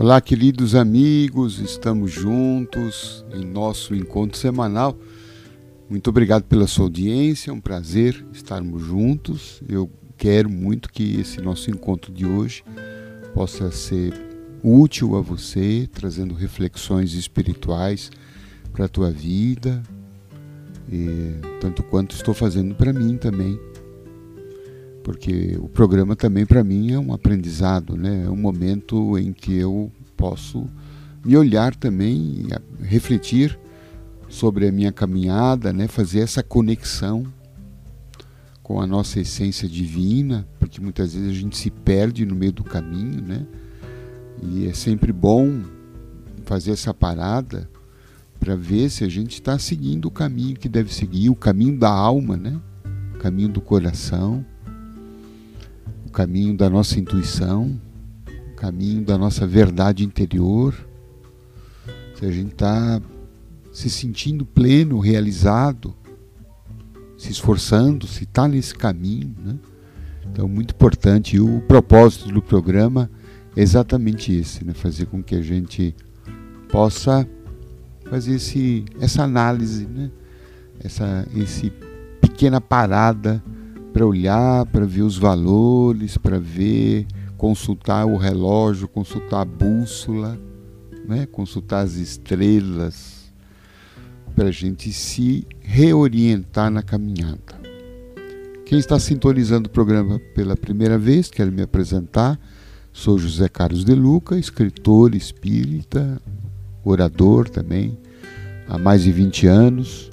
Olá, queridos amigos, estamos juntos em nosso encontro semanal. Muito obrigado pela sua audiência, é um prazer estarmos juntos. Eu quero muito que esse nosso encontro de hoje possa ser útil a você, trazendo reflexões espirituais para a tua vida, e, tanto quanto estou fazendo para mim também porque o programa também para mim é um aprendizado, né? É um momento em que eu posso me olhar também, refletir sobre a minha caminhada, né? Fazer essa conexão com a nossa essência divina, porque muitas vezes a gente se perde no meio do caminho, né? E é sempre bom fazer essa parada para ver se a gente está seguindo o caminho que deve seguir, o caminho da alma, né? O caminho do coração o caminho da nossa intuição, o caminho da nossa verdade interior, se a gente está se sentindo pleno, realizado, se esforçando, se está nesse caminho. Né? Então, muito importante. E o propósito do programa é exatamente esse: né? fazer com que a gente possa fazer esse, essa análise, né? essa esse pequena parada para olhar, para ver os valores, para ver, consultar o relógio, consultar a bússola, né? consultar as estrelas, para a gente se reorientar na caminhada. Quem está sintonizando o programa pela primeira vez, quero me apresentar. Sou José Carlos de Luca, escritor espírita, orador também, há mais de 20 anos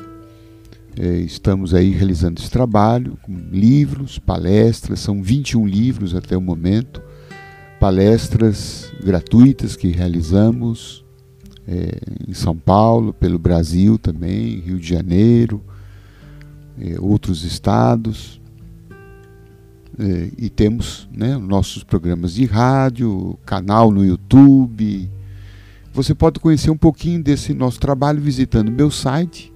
estamos aí realizando esse trabalho com livros, palestras, são 21 livros até o momento, palestras gratuitas que realizamos é, em São Paulo, pelo Brasil também, Rio de Janeiro, é, outros estados. É, e temos né, nossos programas de rádio, canal no YouTube. Você pode conhecer um pouquinho desse nosso trabalho visitando meu site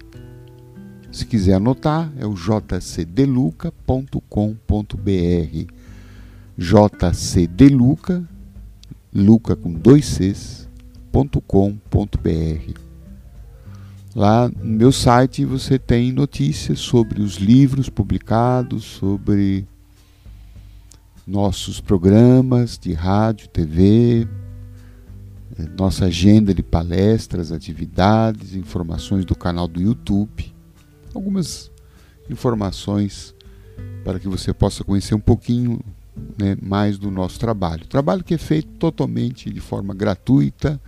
se quiser anotar, é o jcdeluca.com.br. jcdeluca, Luca com dois Cs, .com.br. Lá no meu site você tem notícias sobre os livros publicados, sobre nossos programas de rádio, TV, eh, nossa agenda de palestras, atividades, informações do canal do YouTube algumas informações para que você possa conhecer um pouquinho né, mais do nosso trabalho. Trabalho que é feito totalmente de forma gratuita,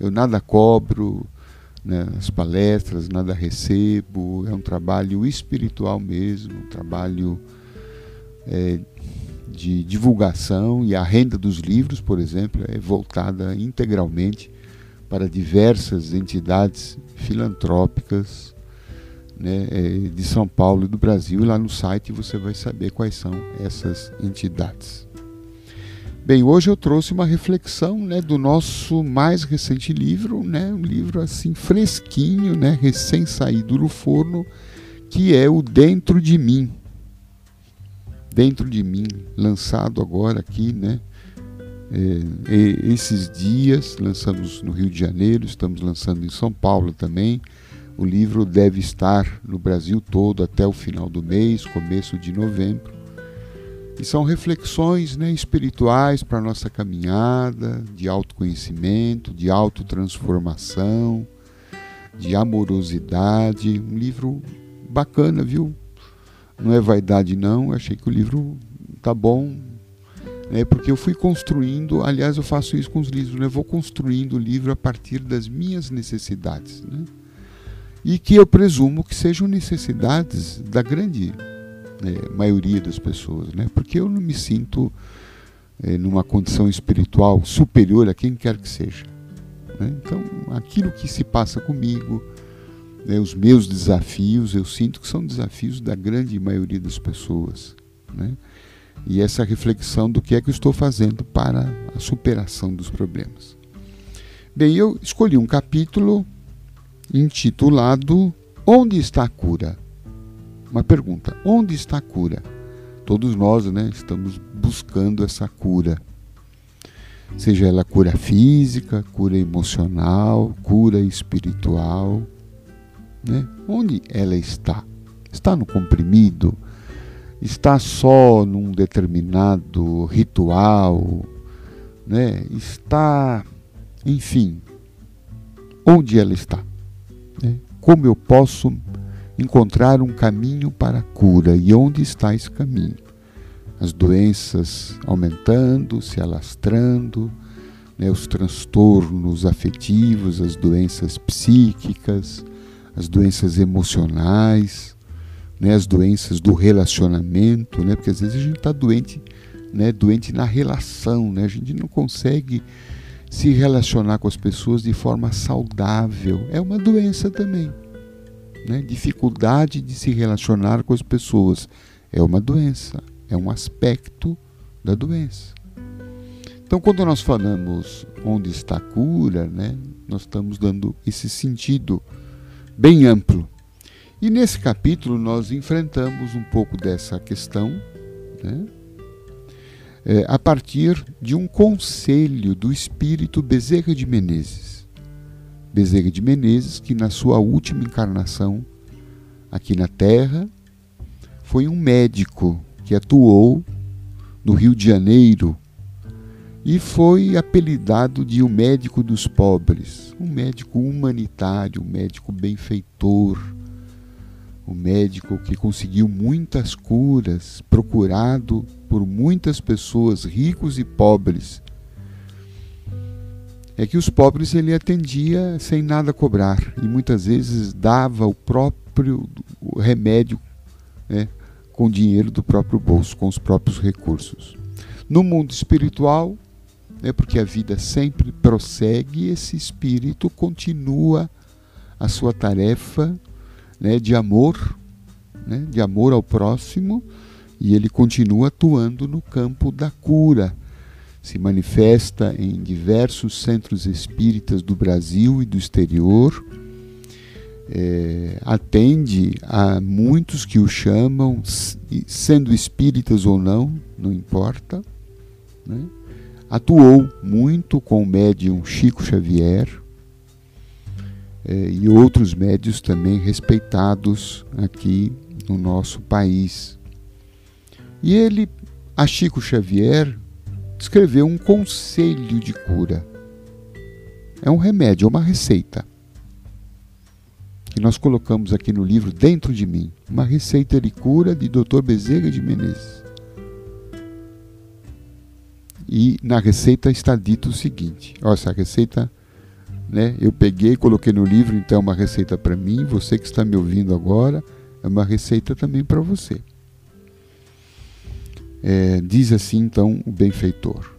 eu nada cobro né, as palestras, nada recebo, é um trabalho espiritual mesmo, um trabalho é, de divulgação. E a renda dos livros, por exemplo, é voltada integralmente para diversas entidades filantrópicas né, é, de São Paulo e do Brasil, e lá no site você vai saber quais são essas entidades. Bem, hoje eu trouxe uma reflexão né, do nosso mais recente livro, né, um livro assim fresquinho, né, recém saído do forno, que é o Dentro de Mim. Dentro de Mim, lançado agora aqui, né, é, esses dias, lançamos no Rio de Janeiro, estamos lançando em São Paulo também, o livro deve estar no Brasil todo até o final do mês, começo de novembro. E são reflexões né, espirituais para a nossa caminhada, de autoconhecimento, de autotransformação, de amorosidade. Um livro bacana, viu? Não é vaidade, não. Eu achei que o livro tá bom, né, porque eu fui construindo. Aliás, eu faço isso com os livros, né? Eu vou construindo o livro a partir das minhas necessidades. Né? E que eu presumo que sejam necessidades da grande né, maioria das pessoas, né? porque eu não me sinto é, numa condição espiritual superior a quem quer que seja. Né? Então, aquilo que se passa comigo, né, os meus desafios, eu sinto que são desafios da grande maioria das pessoas. Né? E essa reflexão do que é que eu estou fazendo para a superação dos problemas. Bem, eu escolhi um capítulo intitulado Onde está a cura? Uma pergunta: onde está a cura? Todos nós né, estamos buscando essa cura. seja ela cura física, cura emocional, cura espiritual. Né? Onde ela está? Está no comprimido? Está só num determinado ritual? Né? Está, enfim, onde ela está? Como eu posso encontrar um caminho para a cura e onde está esse caminho? As doenças aumentando, se alastrando, né, os transtornos afetivos, as doenças psíquicas, as doenças emocionais, né, as doenças do relacionamento, né, porque às vezes a gente está doente, né, doente na relação, né, a gente não consegue se relacionar com as pessoas de forma saudável. É uma doença também. Né? Dificuldade de se relacionar com as pessoas é uma doença, é um aspecto da doença. Então, quando nós falamos onde está a cura, né, nós estamos dando esse sentido bem amplo. E nesse capítulo nós enfrentamos um pouco dessa questão, né, é, a partir de um conselho do espírito Bezerra de Menezes. Bezerra de Menezes, que na sua última encarnação aqui na Terra, foi um médico que atuou no Rio de Janeiro e foi apelidado de o médico dos pobres, um médico humanitário, um médico benfeitor, um médico que conseguiu muitas curas, procurado por muitas pessoas, ricos e pobres. É que os pobres ele atendia sem nada cobrar e muitas vezes dava o próprio remédio né, com dinheiro do próprio bolso, com os próprios recursos. No mundo espiritual, né, porque a vida sempre prossegue, esse espírito continua a sua tarefa né, de amor, né, de amor ao próximo, e ele continua atuando no campo da cura. Se manifesta em diversos centros espíritas do Brasil e do exterior, é, atende a muitos que o chamam, sendo espíritas ou não, não importa. Né? Atuou muito com o médium Chico Xavier e outros médios também respeitados aqui no nosso país. E ele, a Chico Xavier, escreveu um conselho de cura. É um remédio, é uma receita. Que nós colocamos aqui no livro Dentro de Mim. Uma receita de cura de Dr. Bezerra de Menezes. E na receita está dito o seguinte: ó, essa receita né, eu peguei, coloquei no livro, então é uma receita para mim, você que está me ouvindo agora, é uma receita também para você. É, diz assim então o benfeitor: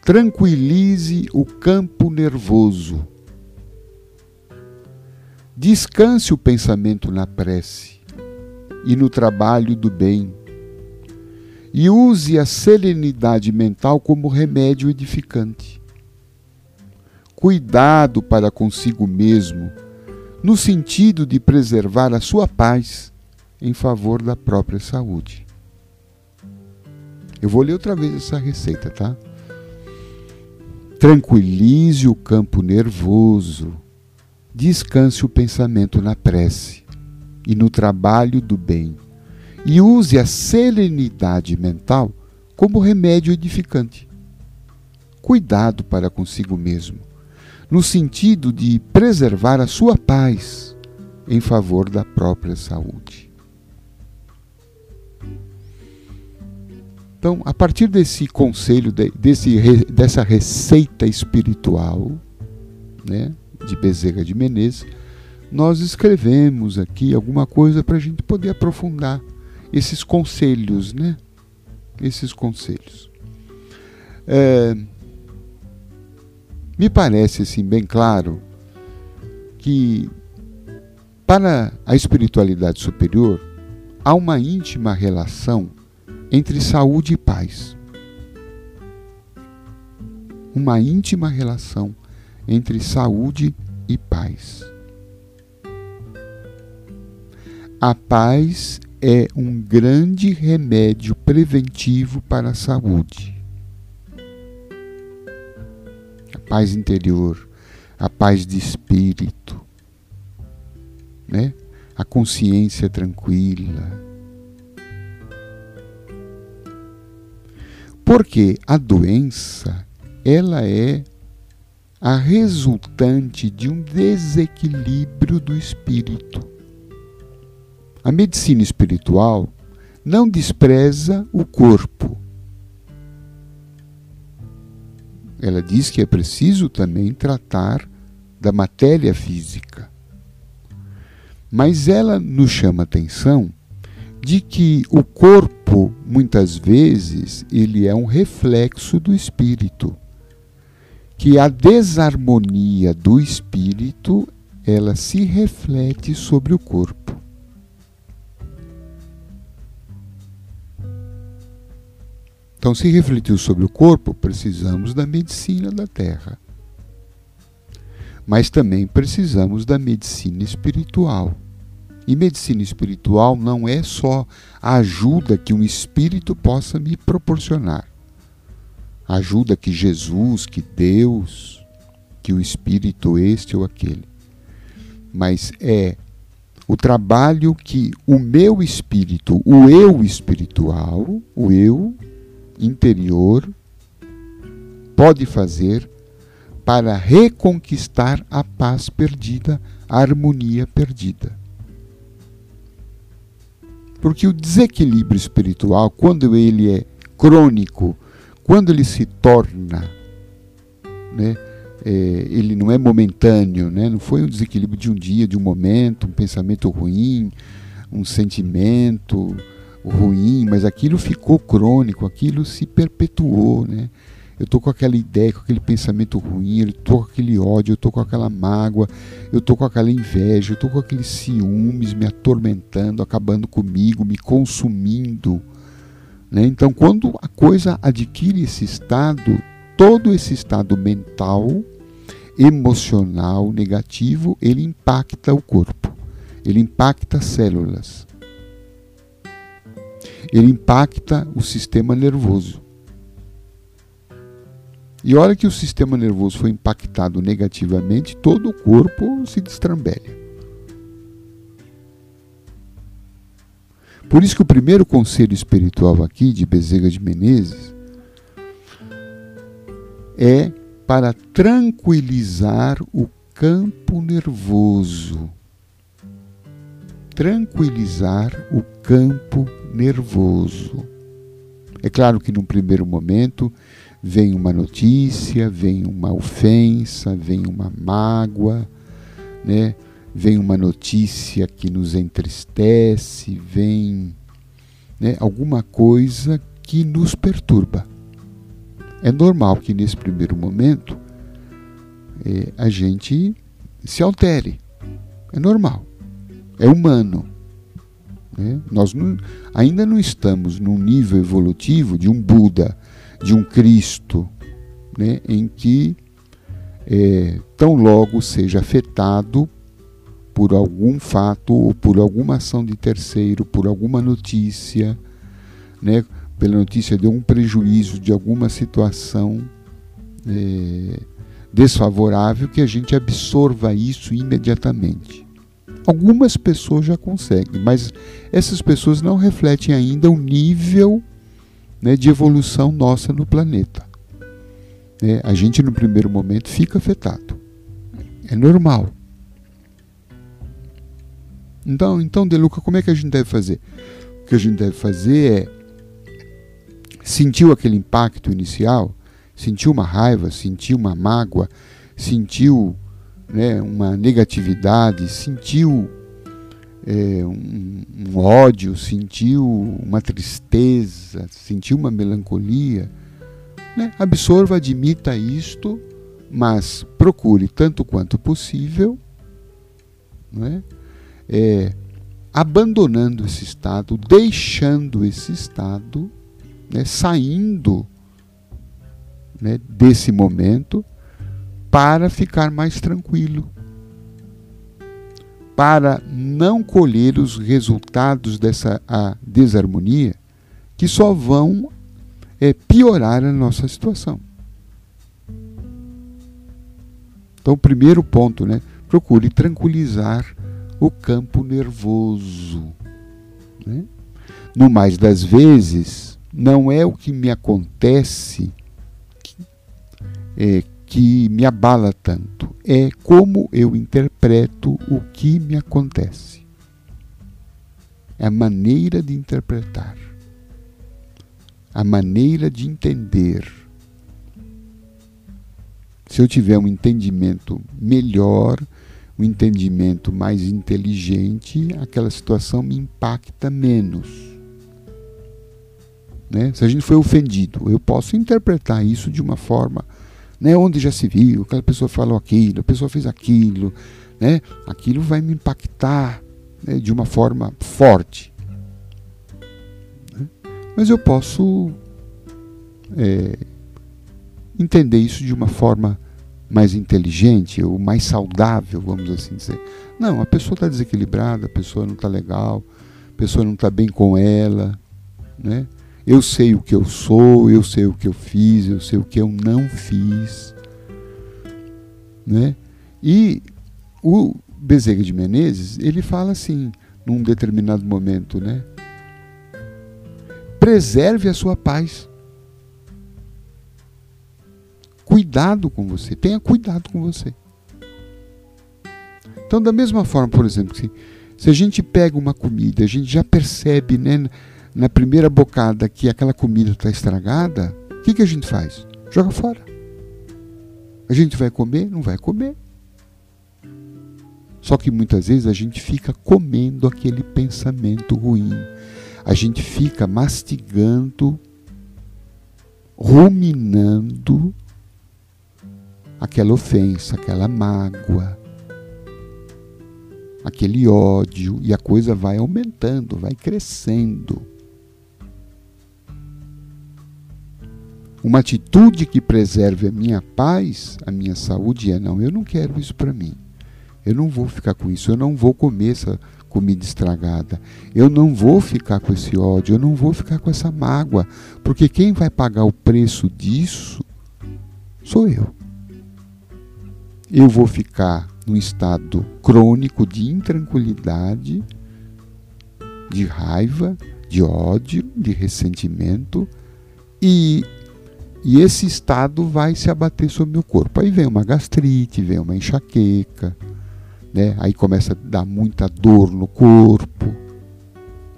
tranquilize o campo nervoso, descanse o pensamento na prece e no trabalho do bem, e use a serenidade mental como remédio edificante. Cuidado para consigo mesmo, no sentido de preservar a sua paz em favor da própria saúde. Eu vou ler outra vez essa receita, tá? Tranquilize o campo nervoso, descanse o pensamento na prece e no trabalho do bem, e use a serenidade mental como remédio edificante. Cuidado para consigo mesmo, no sentido de preservar a sua paz em favor da própria saúde. Então, a partir desse conselho, desse, dessa receita espiritual né, de Bezerra de Menezes, nós escrevemos aqui alguma coisa para a gente poder aprofundar esses conselhos, né? Esses conselhos. É, me parece assim bem claro que para a espiritualidade superior há uma íntima relação entre saúde e paz. Uma íntima relação entre saúde e paz. A paz é um grande remédio preventivo para a saúde. Paz interior, a paz de espírito, né? a consciência tranquila. Porque a doença, ela é a resultante de um desequilíbrio do espírito. A medicina espiritual não despreza o corpo. Ela diz que é preciso também tratar da matéria física. Mas ela nos chama a atenção de que o corpo, muitas vezes, ele é um reflexo do espírito. Que a desarmonia do espírito, ela se reflete sobre o corpo. Então, se refletiu sobre o corpo, precisamos da medicina da terra. Mas também precisamos da medicina espiritual. E medicina espiritual não é só a ajuda que um espírito possa me proporcionar. A ajuda que Jesus, que Deus, que o espírito este ou aquele. Mas é o trabalho que o meu espírito, o eu espiritual, o eu interior pode fazer para reconquistar a paz perdida, a harmonia perdida. Porque o desequilíbrio espiritual, quando ele é crônico, quando ele se torna, né, é, ele não é momentâneo, né, não foi um desequilíbrio de um dia, de um momento, um pensamento ruim, um sentimento, ruim, mas aquilo ficou crônico, aquilo se perpetuou, né? Eu estou com aquela ideia, com aquele pensamento ruim, eu estou com aquele ódio, eu estou com aquela mágoa, eu estou com aquela inveja, eu estou com aqueles ciúmes me atormentando, acabando comigo, me consumindo. Né? Então, quando a coisa adquire esse estado, todo esse estado mental, emocional, negativo, ele impacta o corpo, ele impacta as células ele impacta o sistema nervoso. E hora que o sistema nervoso foi impactado negativamente, todo o corpo se destrambelha. Por isso que o primeiro conselho espiritual aqui de Bezerra de Menezes é para tranquilizar o campo nervoso. Tranquilizar o campo nervoso. É claro que num primeiro momento vem uma notícia, vem uma ofensa, vem uma mágoa, né? vem uma notícia que nos entristece, vem né, alguma coisa que nos perturba. É normal que nesse primeiro momento é, a gente se altere. É normal. É humano. Né? Nós não, ainda não estamos num nível evolutivo de um Buda, de um Cristo, né? em que é, tão logo seja afetado por algum fato ou por alguma ação de terceiro, por alguma notícia, né? pela notícia de um prejuízo, de alguma situação é, desfavorável, que a gente absorva isso imediatamente. Algumas pessoas já conseguem, mas essas pessoas não refletem ainda o nível né, de evolução nossa no planeta. É, a gente, no primeiro momento, fica afetado. É normal. Então, então, Deluca, como é que a gente deve fazer? O que a gente deve fazer é sentiu aquele impacto inicial, sentiu uma raiva, sentiu uma mágoa, sentiu né, uma negatividade, sentiu é, um, um, ódio, sentiu uma tristeza, sentiu uma melancolia, né, absorva, admita isto, mas procure tanto quanto possível, né, é, abandonando esse estado, deixando esse estado, né, saindo né, desse momento para ficar mais tranquilo, para não colher os resultados dessa desarmonia que só vão é, piorar a nossa situação. Então, primeiro ponto, né? Procure tranquilizar o campo nervoso. Né? No mais das vezes, não é o que me acontece que, é, que me abala tanto, é como eu interpreto o que me acontece. É a maneira de interpretar, a maneira de entender. Se eu tiver um entendimento melhor, um entendimento mais inteligente, aquela situação me impacta menos. Né? Se a gente foi ofendido, eu posso interpretar isso de uma forma, né, onde já se viu, aquela pessoa falou aquilo, a pessoa fez aquilo, né? Aquilo vai me impactar né, de uma forma forte. Né? Mas eu posso é, entender isso de uma forma mais inteligente ou mais saudável, vamos assim dizer. Não, a pessoa está desequilibrada, a pessoa não está legal, a pessoa não está bem com ela. Né? Eu sei o que eu sou, eu sei o que eu fiz, eu sei o que eu não fiz. Né? E o Bezerra de Menezes, ele fala assim, num determinado momento, né? Preserve a sua paz. Cuidado com você, tenha cuidado com você. Então, da mesma forma, por exemplo, se, se a gente pega uma comida, a gente já percebe, né, na primeira bocada que aquela comida está estragada, o que, que a gente faz? Joga fora. A gente vai comer? Não vai comer. Só que muitas vezes a gente fica comendo aquele pensamento ruim. A gente fica mastigando, ruminando aquela ofensa, aquela mágoa, aquele ódio, e a coisa vai aumentando, vai crescendo. Uma atitude que preserve a minha paz, a minha saúde é: não, eu não quero isso para mim. Eu não vou ficar com isso, eu não vou comer essa comida estragada. Eu não vou ficar com esse ódio, eu não vou ficar com essa mágoa, porque quem vai pagar o preço disso sou eu. Eu vou ficar num estado crônico de intranquilidade, de raiva, de ódio, de ressentimento e e esse estado vai se abater sobre o meu corpo. Aí vem uma gastrite, vem uma enxaqueca, né? Aí começa a dar muita dor no corpo,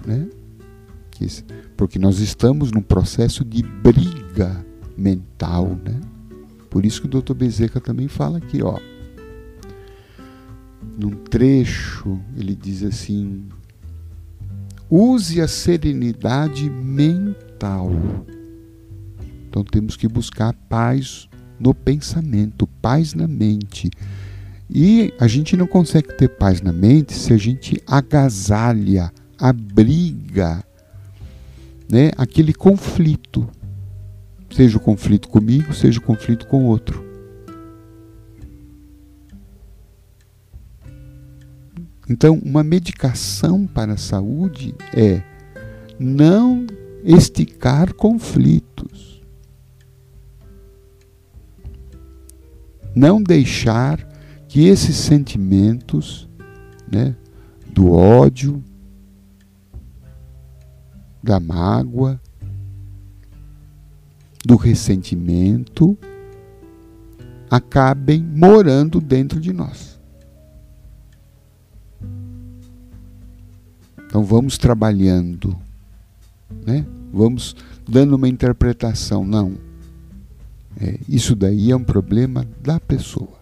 né? Porque nós estamos num processo de briga mental, né? Por isso que o Dr. Bezerra também fala aqui, ó. Num trecho, ele diz assim: use a serenidade mental. Então temos que buscar paz no pensamento, paz na mente. E a gente não consegue ter paz na mente se a gente agasalha, abriga né, aquele conflito. Seja o conflito comigo, seja o conflito com outro. Então, uma medicação para a saúde é não esticar conflitos. Não deixar que esses sentimentos né, do ódio, da mágoa, do ressentimento acabem morando dentro de nós. Então vamos trabalhando, né? Vamos dando uma interpretação. Não, é, isso daí é um problema da pessoa.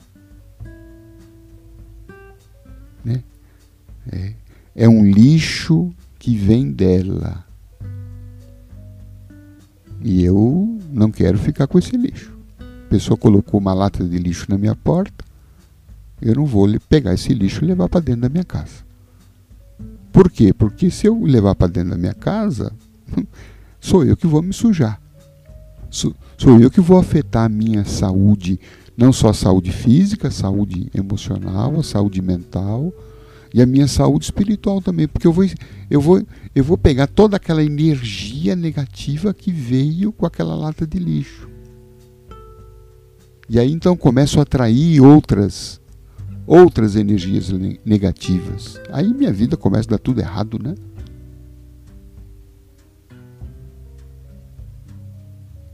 Né? É, é um lixo que vem dela. E eu não quero ficar com esse lixo. A pessoa colocou uma lata de lixo na minha porta, eu não vou pegar esse lixo e levar para dentro da minha casa. Por quê? Porque se eu levar para dentro da minha casa, sou eu que vou me sujar. Sou eu que vou afetar a minha saúde não só a saúde física, a saúde emocional, a saúde mental e a minha saúde espiritual também, porque eu vou eu vou eu vou pegar toda aquela energia negativa que veio com aquela lata de lixo. E aí então começo a atrair outras outras energias negativas. Aí minha vida começa a dar tudo errado, né?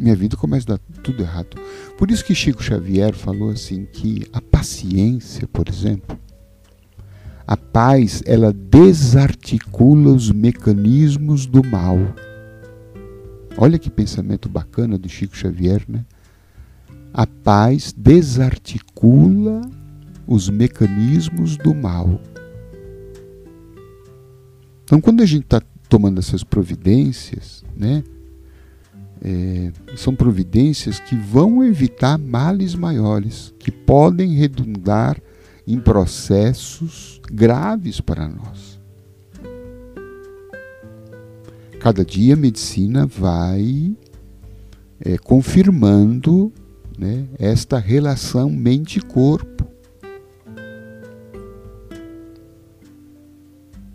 Minha vida começa a dar tudo errado. Por isso que Chico Xavier falou assim que a paciência, por exemplo, a paz, ela desarticula os mecanismos do mal. Olha que pensamento bacana do Chico Xavier, né? A paz desarticula os mecanismos do mal. Então, quando a gente está tomando essas providências, né, é, são providências que vão evitar males maiores, que podem redundar em processos graves para nós. Cada dia a medicina vai é, confirmando né, esta relação mente-corpo.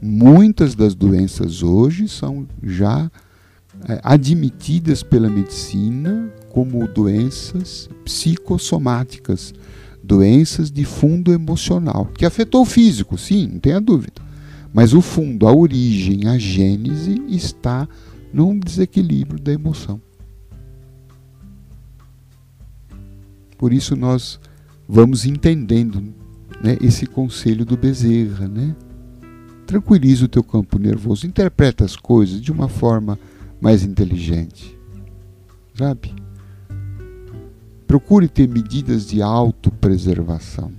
Muitas das doenças hoje são já admitidas pela medicina como doenças psicossomáticas, doenças de fundo emocional, que afetou o físico, sim, não tenha dúvida. Mas o fundo, a origem, a gênese está num desequilíbrio da emoção. Por isso nós vamos entendendo né, esse conselho do Bezerra, né? Tranquiliza o teu campo nervoso, interpreta as coisas de uma forma mais inteligente. Sabe? Procure ter medidas de autopreservação.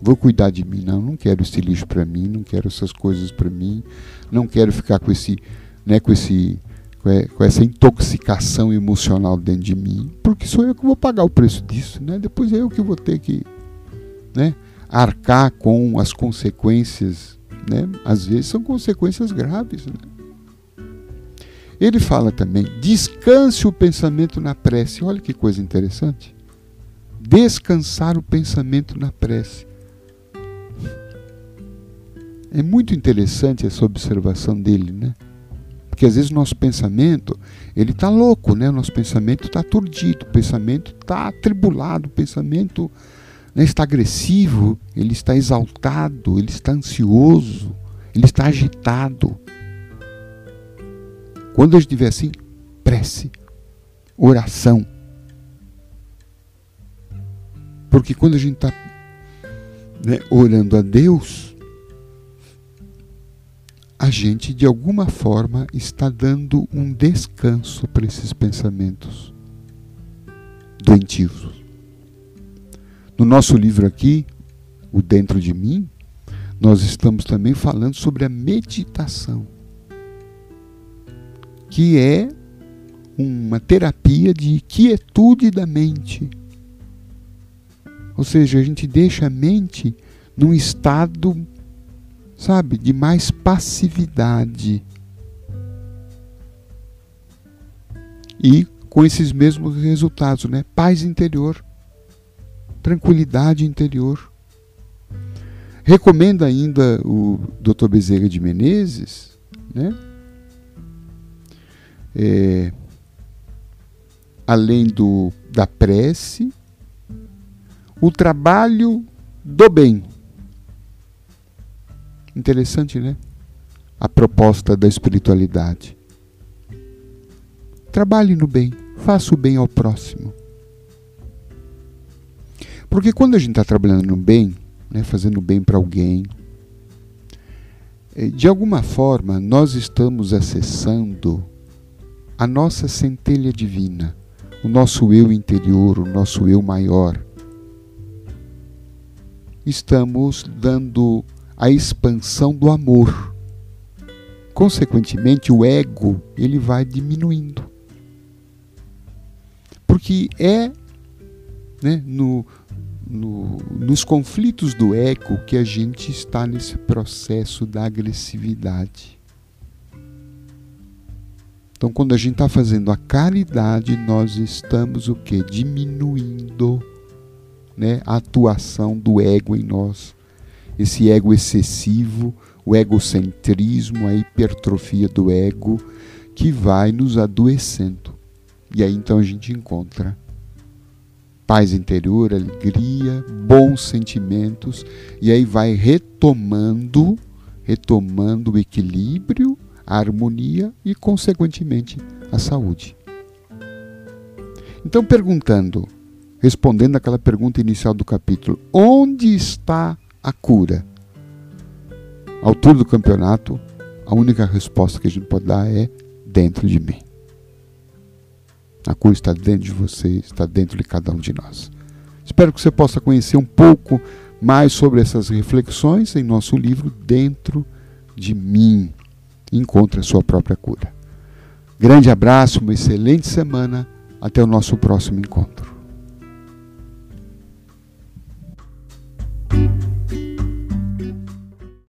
Vou cuidar de mim, não, não quero esse lixo para mim, não quero essas coisas para mim, não quero ficar com esse, né, com esse com essa intoxicação emocional dentro de mim, porque sou eu que vou pagar o preço disso, né? Depois é eu que vou ter que, né, arcar com as consequências, né? Às vezes são consequências graves, né? Ele fala também: descanse o pensamento na prece. Olha que coisa interessante. Descansar o pensamento na prece. É muito interessante essa observação dele, né? Porque às vezes o nosso pensamento, ele está louco, né? O nosso pensamento está aturdido, o pensamento está atribulado, o pensamento né, está agressivo, ele está exaltado, ele está ansioso, ele está agitado. Quando eu estiver assim, prece, oração. Porque quando a gente está né, orando a Deus, a gente de alguma forma está dando um descanso para esses pensamentos doentios. No nosso livro aqui, O Dentro de Mim, nós estamos também falando sobre a meditação que é uma terapia de quietude da mente. Ou seja, a gente deixa a mente num estado, sabe, de mais passividade. E com esses mesmos resultados, né? Paz interior, tranquilidade interior. Recomenda ainda o Dr. Bezerra de Menezes, né? É, além do, da prece, o trabalho do bem. Interessante, né? A proposta da espiritualidade. Trabalhe no bem, faça o bem ao próximo. Porque quando a gente está trabalhando no bem, né, fazendo bem para alguém, é, de alguma forma nós estamos acessando a nossa centelha divina, o nosso eu interior, o nosso eu maior. Estamos dando a expansão do amor. Consequentemente, o ego ele vai diminuindo. Porque é né, no, no, nos conflitos do ego que a gente está nesse processo da agressividade. Então, quando a gente está fazendo a caridade, nós estamos o que? Diminuindo né, a atuação do ego em nós. Esse ego excessivo, o egocentrismo, a hipertrofia do ego, que vai nos adoecendo. E aí então a gente encontra paz interior, alegria, bons sentimentos, e aí vai retomando, retomando o equilíbrio, a harmonia e, consequentemente, a saúde. Então, perguntando, respondendo aquela pergunta inicial do capítulo, onde está a cura? À altura do campeonato, a única resposta que a gente pode dar é dentro de mim. A cura está dentro de você, está dentro de cada um de nós. Espero que você possa conhecer um pouco mais sobre essas reflexões em nosso livro Dentro de Mim encontre a sua própria cura. Grande abraço, uma excelente semana. Até o nosso próximo encontro.